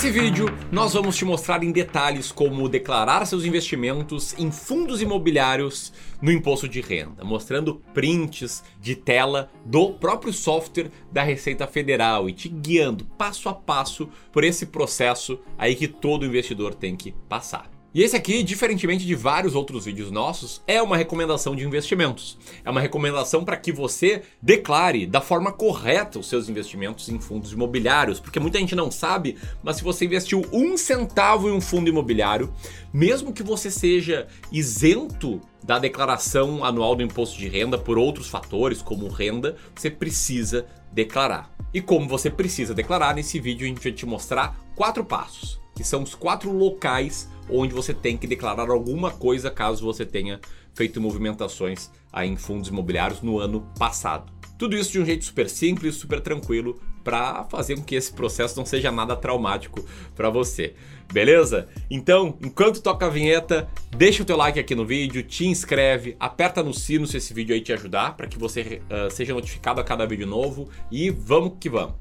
Nesse vídeo, nós vamos te mostrar em detalhes como declarar seus investimentos em fundos imobiliários no imposto de renda, mostrando prints de tela do próprio software da Receita Federal e te guiando passo a passo por esse processo aí que todo investidor tem que passar. E esse aqui, diferentemente de vários outros vídeos nossos, é uma recomendação de investimentos. É uma recomendação para que você declare da forma correta os seus investimentos em fundos imobiliários, porque muita gente não sabe, mas se você investiu um centavo em um fundo imobiliário, mesmo que você seja isento da declaração anual do imposto de renda por outros fatores, como renda, você precisa declarar. E como você precisa declarar, nesse vídeo a gente vai te mostrar quatro passos, que são os quatro locais onde você tem que declarar alguma coisa caso você tenha feito movimentações aí em fundos imobiliários no ano passado. Tudo isso de um jeito super simples, super tranquilo, para fazer com que esse processo não seja nada traumático para você. Beleza? Então, enquanto toca a vinheta, deixa o teu like aqui no vídeo, te inscreve, aperta no sino se esse vídeo aí te ajudar, para que você uh, seja notificado a cada vídeo novo e vamos que vamos.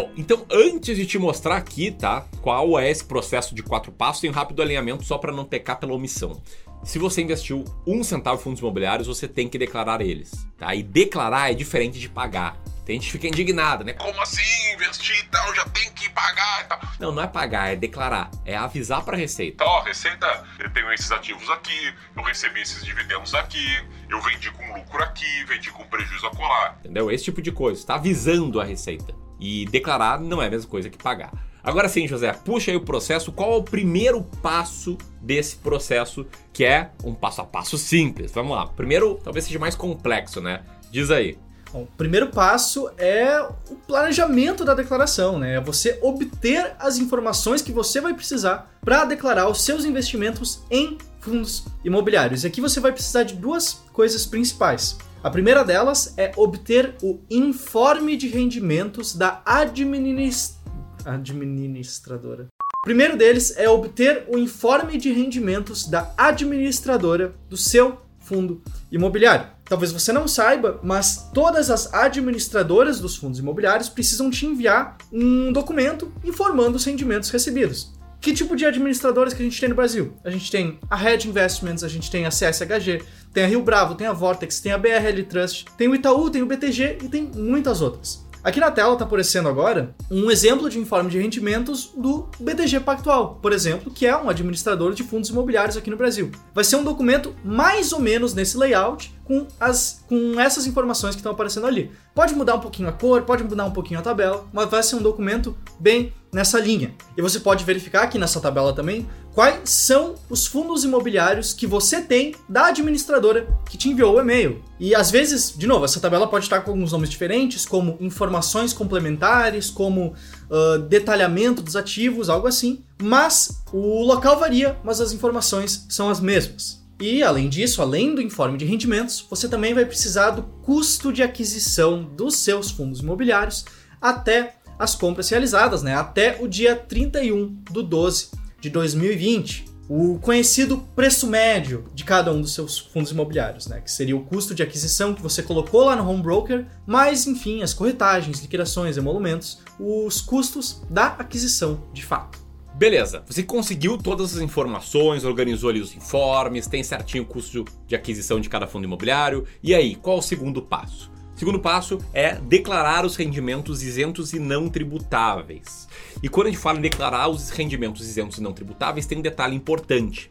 Bom, então antes de te mostrar aqui, tá, qual é esse processo de quatro passos, tem um rápido alinhamento só para não pecar pela omissão. Se você investiu um centavo em fundos imobiliários, você tem que declarar eles, tá? E declarar é diferente de pagar. Tem gente que fica indignada, né? Como assim investir e tal, já tem que pagar e tal. Não, não é pagar, é declarar. É avisar para a Receita. Ó, Receita, eu tenho esses ativos aqui, eu recebi esses dividendos aqui, eu vendi com lucro aqui, vendi com prejuízo a colar. Entendeu? Esse tipo de coisa. Está avisando a Receita. E declarar não é a mesma coisa que pagar. Agora sim, José, puxa aí o processo. Qual é o primeiro passo desse processo, que é um passo a passo simples? Vamos lá. Primeiro, talvez seja mais complexo, né? Diz aí. Bom, o primeiro passo é o planejamento da declaração, né? É você obter as informações que você vai precisar para declarar os seus investimentos em fundos imobiliários. E aqui você vai precisar de duas coisas principais. A primeira delas é obter o informe de rendimentos da administ... administradora. O primeiro deles é obter o informe de rendimentos da administradora do seu fundo imobiliário. Talvez você não saiba, mas todas as administradoras dos fundos imobiliários precisam te enviar um documento informando os rendimentos recebidos. Que tipo de administradoras que a gente tem no Brasil? A gente tem a Red Investments, a gente tem a CSHG, tem a Rio Bravo, tem a Vortex, tem a BRL Trust, tem o Itaú, tem o BTG e tem muitas outras. Aqui na tela está aparecendo agora um exemplo de informe de rendimentos do BTG Pactual, por exemplo, que é um administrador de fundos imobiliários aqui no Brasil. Vai ser um documento mais ou menos nesse layout, com, as, com essas informações que estão aparecendo ali. Pode mudar um pouquinho a cor, pode mudar um pouquinho a tabela, mas vai ser um documento bem nessa linha. E você pode verificar aqui nessa tabela também quais são os fundos imobiliários que você tem da administradora que te enviou o e-mail. E às vezes, de novo, essa tabela pode estar com alguns nomes diferentes, como informações complementares, como uh, detalhamento dos ativos, algo assim. Mas o local varia, mas as informações são as mesmas. E, além disso, além do informe de rendimentos, você também vai precisar do custo de aquisição dos seus fundos imobiliários até as compras realizadas, né? até o dia 31 do 12 de 2020. O conhecido preço médio de cada um dos seus fundos imobiliários, né? que seria o custo de aquisição que você colocou lá no home broker, mais, enfim, as corretagens, liquidações, emolumentos, os custos da aquisição de fato. Beleza, você conseguiu todas as informações, organizou ali os informes, tem certinho o custo de aquisição de cada fundo imobiliário. E aí, qual o segundo passo? Segundo passo é declarar os rendimentos isentos e não tributáveis. E quando a gente fala em declarar os rendimentos isentos e não tributáveis, tem um detalhe importante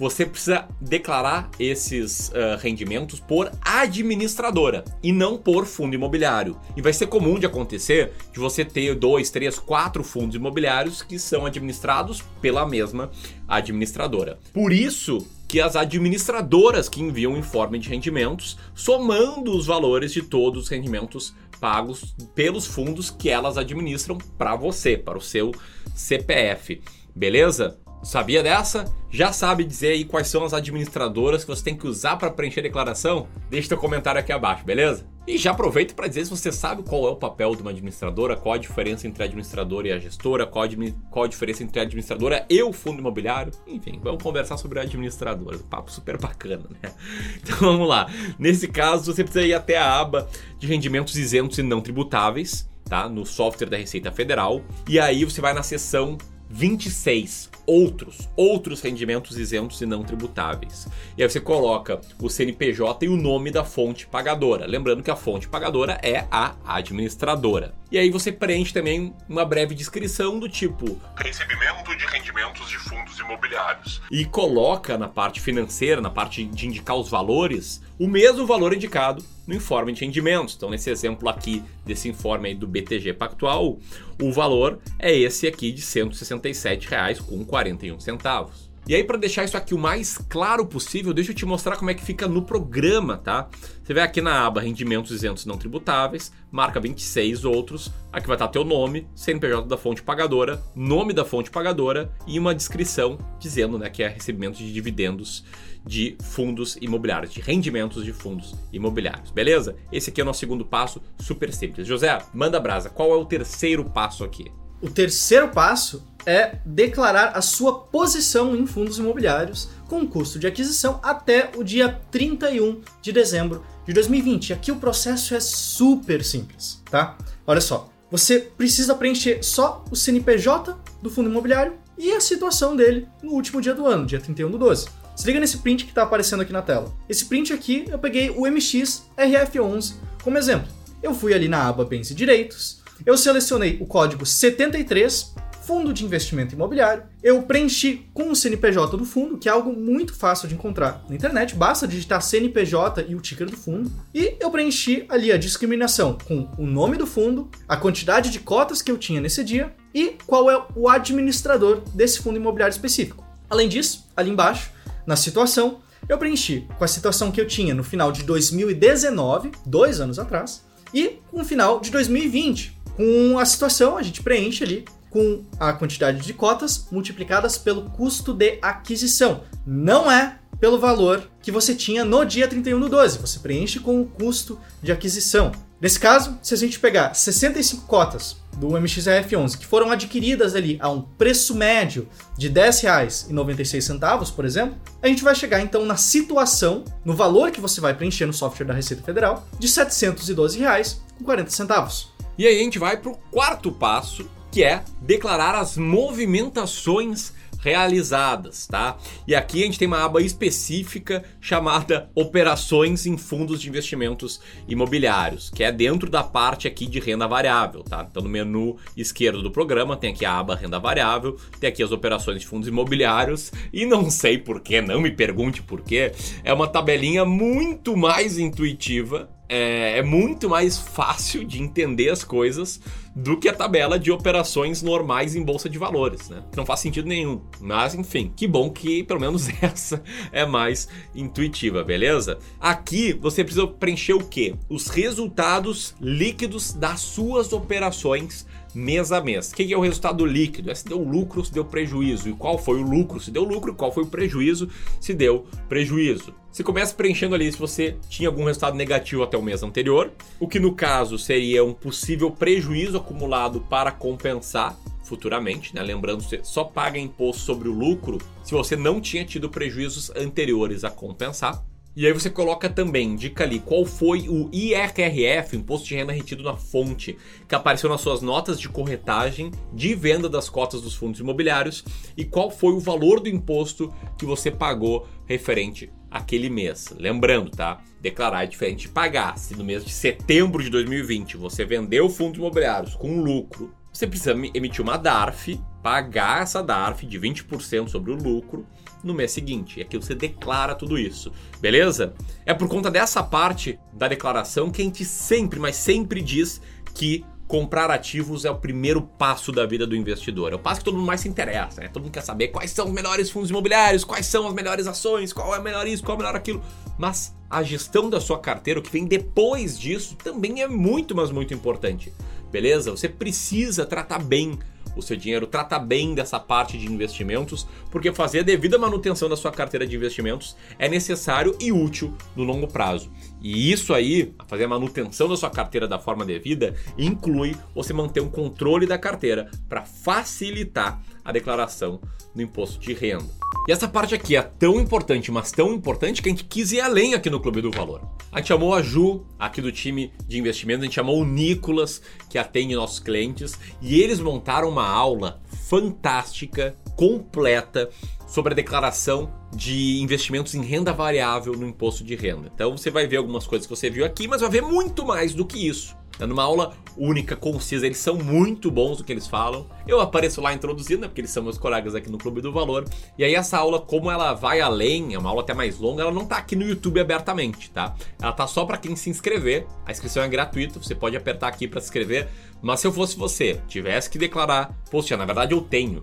você precisa declarar esses uh, rendimentos por administradora e não por fundo imobiliário. E vai ser comum de acontecer de você ter dois, três, quatro fundos imobiliários que são administrados pela mesma administradora. Por isso que as administradoras que enviam informe de rendimentos, somando os valores de todos os rendimentos pagos pelos fundos que elas administram para você, para o seu CPF. Beleza? Sabia dessa? Já sabe dizer aí quais são as administradoras que você tem que usar para preencher a declaração? Deixe seu comentário aqui abaixo, beleza? E já aproveito para dizer se você sabe qual é o papel de uma administradora, qual a diferença entre a administradora e a gestora, qual a, qual a diferença entre a administradora e o fundo imobiliário. Enfim, vamos conversar sobre a administradora. Papo super bacana, né? Então vamos lá. Nesse caso, você precisa ir até a aba de rendimentos isentos e não tributáveis, tá? No software da Receita Federal. E aí você vai na seção 26 outros, outros rendimentos isentos e não tributáveis. E aí você coloca o CNPJ e o nome da fonte pagadora. Lembrando que a fonte pagadora é a administradora. E aí você preenche também uma breve descrição do tipo recebimento de rendimentos de fundos imobiliários. E coloca na parte financeira, na parte de indicar os valores, o mesmo valor indicado no informe de rendimentos. Então, nesse exemplo aqui desse informe aí do BTG Pactual, o valor é esse aqui de R$ 167,41. E aí, para deixar isso aqui o mais claro possível, deixa eu te mostrar como é que fica no programa, tá? Você vai aqui na aba Rendimentos Isentos Não Tributáveis, marca 26 outros, aqui vai estar teu nome, CNPJ da fonte pagadora, nome da fonte pagadora e uma descrição dizendo né, que é recebimento de dividendos de fundos imobiliários, de rendimentos de fundos imobiliários, beleza? Esse aqui é o nosso segundo passo, super simples. José, manda brasa, qual é o terceiro passo aqui? O terceiro passo é declarar a sua posição em fundos imobiliários com custo de aquisição até o dia 31 de dezembro de 2020. Aqui o processo é super simples, tá? Olha só, você precisa preencher só o CNPJ do fundo imobiliário e a situação dele no último dia do ano, dia 31 do 12. Se liga nesse print que está aparecendo aqui na tela. Esse print aqui, eu peguei o MX RF11 como exemplo. Eu fui ali na aba Bens e Direitos, eu selecionei o código 73, Fundo de Investimento Imobiliário, eu preenchi com o CNPJ do fundo, que é algo muito fácil de encontrar na internet, basta digitar CNPJ e o ticker do fundo, e eu preenchi ali a discriminação com o nome do fundo, a quantidade de cotas que eu tinha nesse dia e qual é o administrador desse fundo imobiliário específico. Além disso, ali embaixo, na situação, eu preenchi com a situação que eu tinha no final de 2019, dois anos atrás, e com o final de 2020. Com a situação, a gente preenche ali com a quantidade de cotas multiplicadas pelo custo de aquisição. Não é pelo valor que você tinha no dia 31 do 12, você preenche com o custo de aquisição. Nesse caso, se a gente pegar 65 cotas do MXRF11 que foram adquiridas ali a um preço médio de R$ 10,96, por exemplo, a gente vai chegar então na situação, no valor que você vai preencher no software da Receita Federal, de R$ 712,40. E aí a gente vai para o quarto passo, que é declarar as movimentações realizadas, tá? E aqui a gente tem uma aba específica chamada Operações em Fundos de Investimentos Imobiliários, que é dentro da parte aqui de renda variável, tá? Então no menu esquerdo do programa tem aqui a aba Renda Variável, tem aqui as operações de fundos imobiliários e não sei porquê, não me pergunte porquê, é uma tabelinha muito mais intuitiva é, é, muito mais fácil de entender as coisas do que a tabela de operações normais em bolsa de valores, né? Não faz sentido nenhum. Mas enfim, que bom que pelo menos essa é mais intuitiva, beleza? Aqui você precisa preencher o quê? Os resultados líquidos das suas operações mês a mês. O que é o resultado líquido? É se deu lucro, se deu prejuízo. E qual foi o lucro? Se deu lucro, qual foi o prejuízo? Se deu prejuízo. Você começa preenchendo ali se você tinha algum resultado negativo até o mês anterior, o que no caso seria um possível prejuízo acumulado para compensar futuramente, né? Lembrando, você só paga imposto sobre o lucro se você não tinha tido prejuízos anteriores a compensar. E aí você coloca também, indica ali qual foi o IRRF, Imposto de Renda Retido na Fonte, que apareceu nas suas notas de corretagem de venda das cotas dos fundos imobiliários e qual foi o valor do imposto que você pagou referente àquele mês. Lembrando, tá? Declarar é diferente de pagar. Se no mês de setembro de 2020 você vendeu fundos imobiliários com lucro, você precisa emitir uma DARF, pagar essa DARF de 20% sobre o lucro no mês seguinte. E aqui você declara tudo isso, beleza? É por conta dessa parte da declaração que a gente sempre, mas sempre diz que comprar ativos é o primeiro passo da vida do investidor. É o passo que todo mundo mais se interessa, né? Todo mundo quer saber quais são os melhores fundos imobiliários, quais são as melhores ações, qual é o melhor isso, qual é o melhor aquilo. Mas a gestão da sua carteira, o que vem depois disso, também é muito, mas muito importante. Beleza? Você precisa tratar bem o seu dinheiro, trata bem dessa parte de investimentos, porque fazer a devida manutenção da sua carteira de investimentos é necessário e útil no longo prazo. E isso aí, fazer a manutenção da sua carteira da forma devida, inclui você manter um controle da carteira para facilitar a declaração do imposto de renda. E essa parte aqui é tão importante, mas tão importante que a gente quis ir além aqui no Clube do Valor. A gente chamou a Ju, aqui do time de investimento, a gente chamou o Nicolas, que atende nossos clientes, e eles montaram uma aula fantástica, completa, sobre a declaração de investimentos em renda variável no imposto de renda. Então você vai ver algumas coisas que você viu aqui, mas vai ver muito mais do que isso. Numa aula única, concisa, eles são muito bons no que eles falam. Eu apareço lá introduzindo, né, porque eles são meus colegas aqui no Clube do Valor. E aí essa aula, como ela vai além, é uma aula até mais longa, ela não tá aqui no YouTube abertamente, tá? Ela tá só para quem se inscrever. A inscrição é gratuita, você pode apertar aqui para se inscrever. Mas se eu fosse você, tivesse que declarar, poxa, na verdade eu tenho.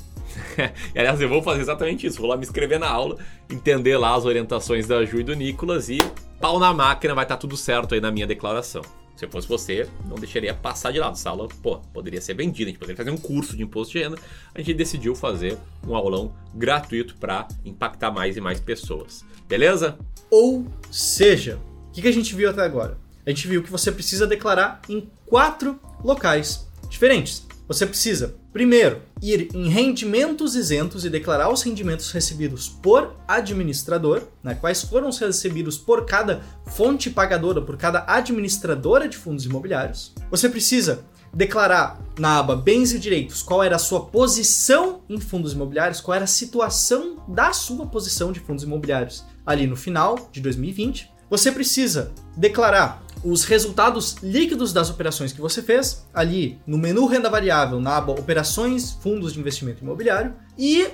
e aliás, eu vou fazer exatamente isso, vou lá me inscrever na aula, entender lá as orientações da Ju e do Nicolas e pau na máquina, vai estar tá tudo certo aí na minha declaração. Se eu fosse você, não deixaria passar de lado. Essa aula, pô, poderia ser vendida, a gente poderia fazer um curso de imposto de renda. A gente decidiu fazer um aulão gratuito para impactar mais e mais pessoas. Beleza? Ou seja, o que a gente viu até agora? A gente viu que você precisa declarar em quatro locais diferentes. Você precisa, primeiro, ir em rendimentos isentos e declarar os rendimentos recebidos por administrador, né? quais foram os recebidos por cada fonte pagadora, por cada administradora de fundos imobiliários. Você precisa declarar na aba Bens e Direitos qual era a sua posição em fundos imobiliários, qual era a situação da sua posição de fundos imobiliários ali no final de 2020. Você precisa declarar os resultados líquidos das operações que você fez, ali no menu renda variável, na aba Operações Fundos de Investimento Imobiliário, e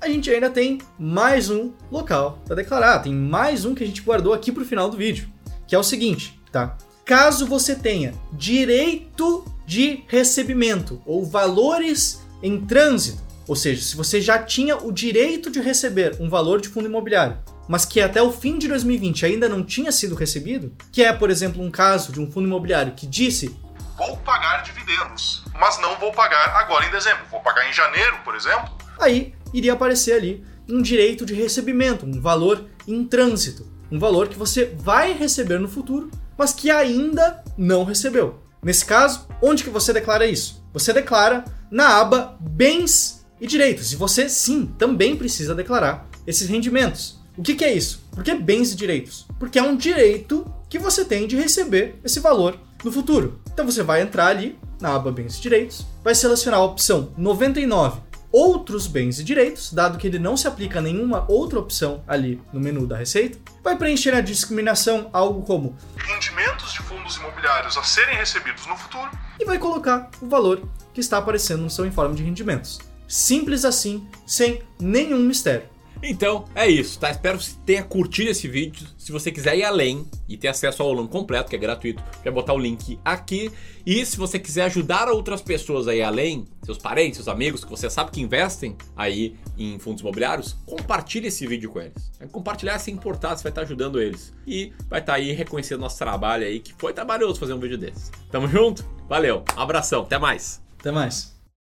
a gente ainda tem mais um local para declarar, tem mais um que a gente guardou aqui para o final do vídeo, que é o seguinte, tá? Caso você tenha direito de recebimento ou valores em trânsito, ou seja, se você já tinha o direito de receber um valor de fundo imobiliário mas que até o fim de 2020 ainda não tinha sido recebido, que é, por exemplo, um caso de um fundo imobiliário que disse vou pagar dividendos, mas não vou pagar agora em dezembro, vou pagar em janeiro, por exemplo. Aí iria aparecer ali um direito de recebimento, um valor em trânsito, um valor que você vai receber no futuro, mas que ainda não recebeu. Nesse caso, onde que você declara isso? Você declara na aba Bens e Direitos, e você sim também precisa declarar esses rendimentos. O que, que é isso? Por que bens e direitos? Porque é um direito que você tem de receber esse valor no futuro. Então você vai entrar ali na aba Bens e Direitos, vai selecionar a opção 99 Outros bens e direitos, dado que ele não se aplica a nenhuma outra opção ali no menu da receita, vai preencher a discriminação algo como rendimentos de fundos imobiliários a serem recebidos no futuro e vai colocar o valor que está aparecendo no seu informe de rendimentos. Simples assim, sem nenhum mistério. Então, é isso, tá? Espero que você tenha curtido esse vídeo. Se você quiser ir além e ter acesso ao aulão completo, que é gratuito, vai botar o link aqui. E se você quiser ajudar outras pessoas a ir além, seus parentes, seus amigos, que você sabe que investem aí em fundos imobiliários, compartilhe esse vídeo com eles. Compartilhar sem importar, você vai estar ajudando eles. E vai estar aí reconhecendo nosso trabalho aí, que foi trabalhoso fazer um vídeo desse. Tamo junto? Valeu, abração, até mais. Até mais.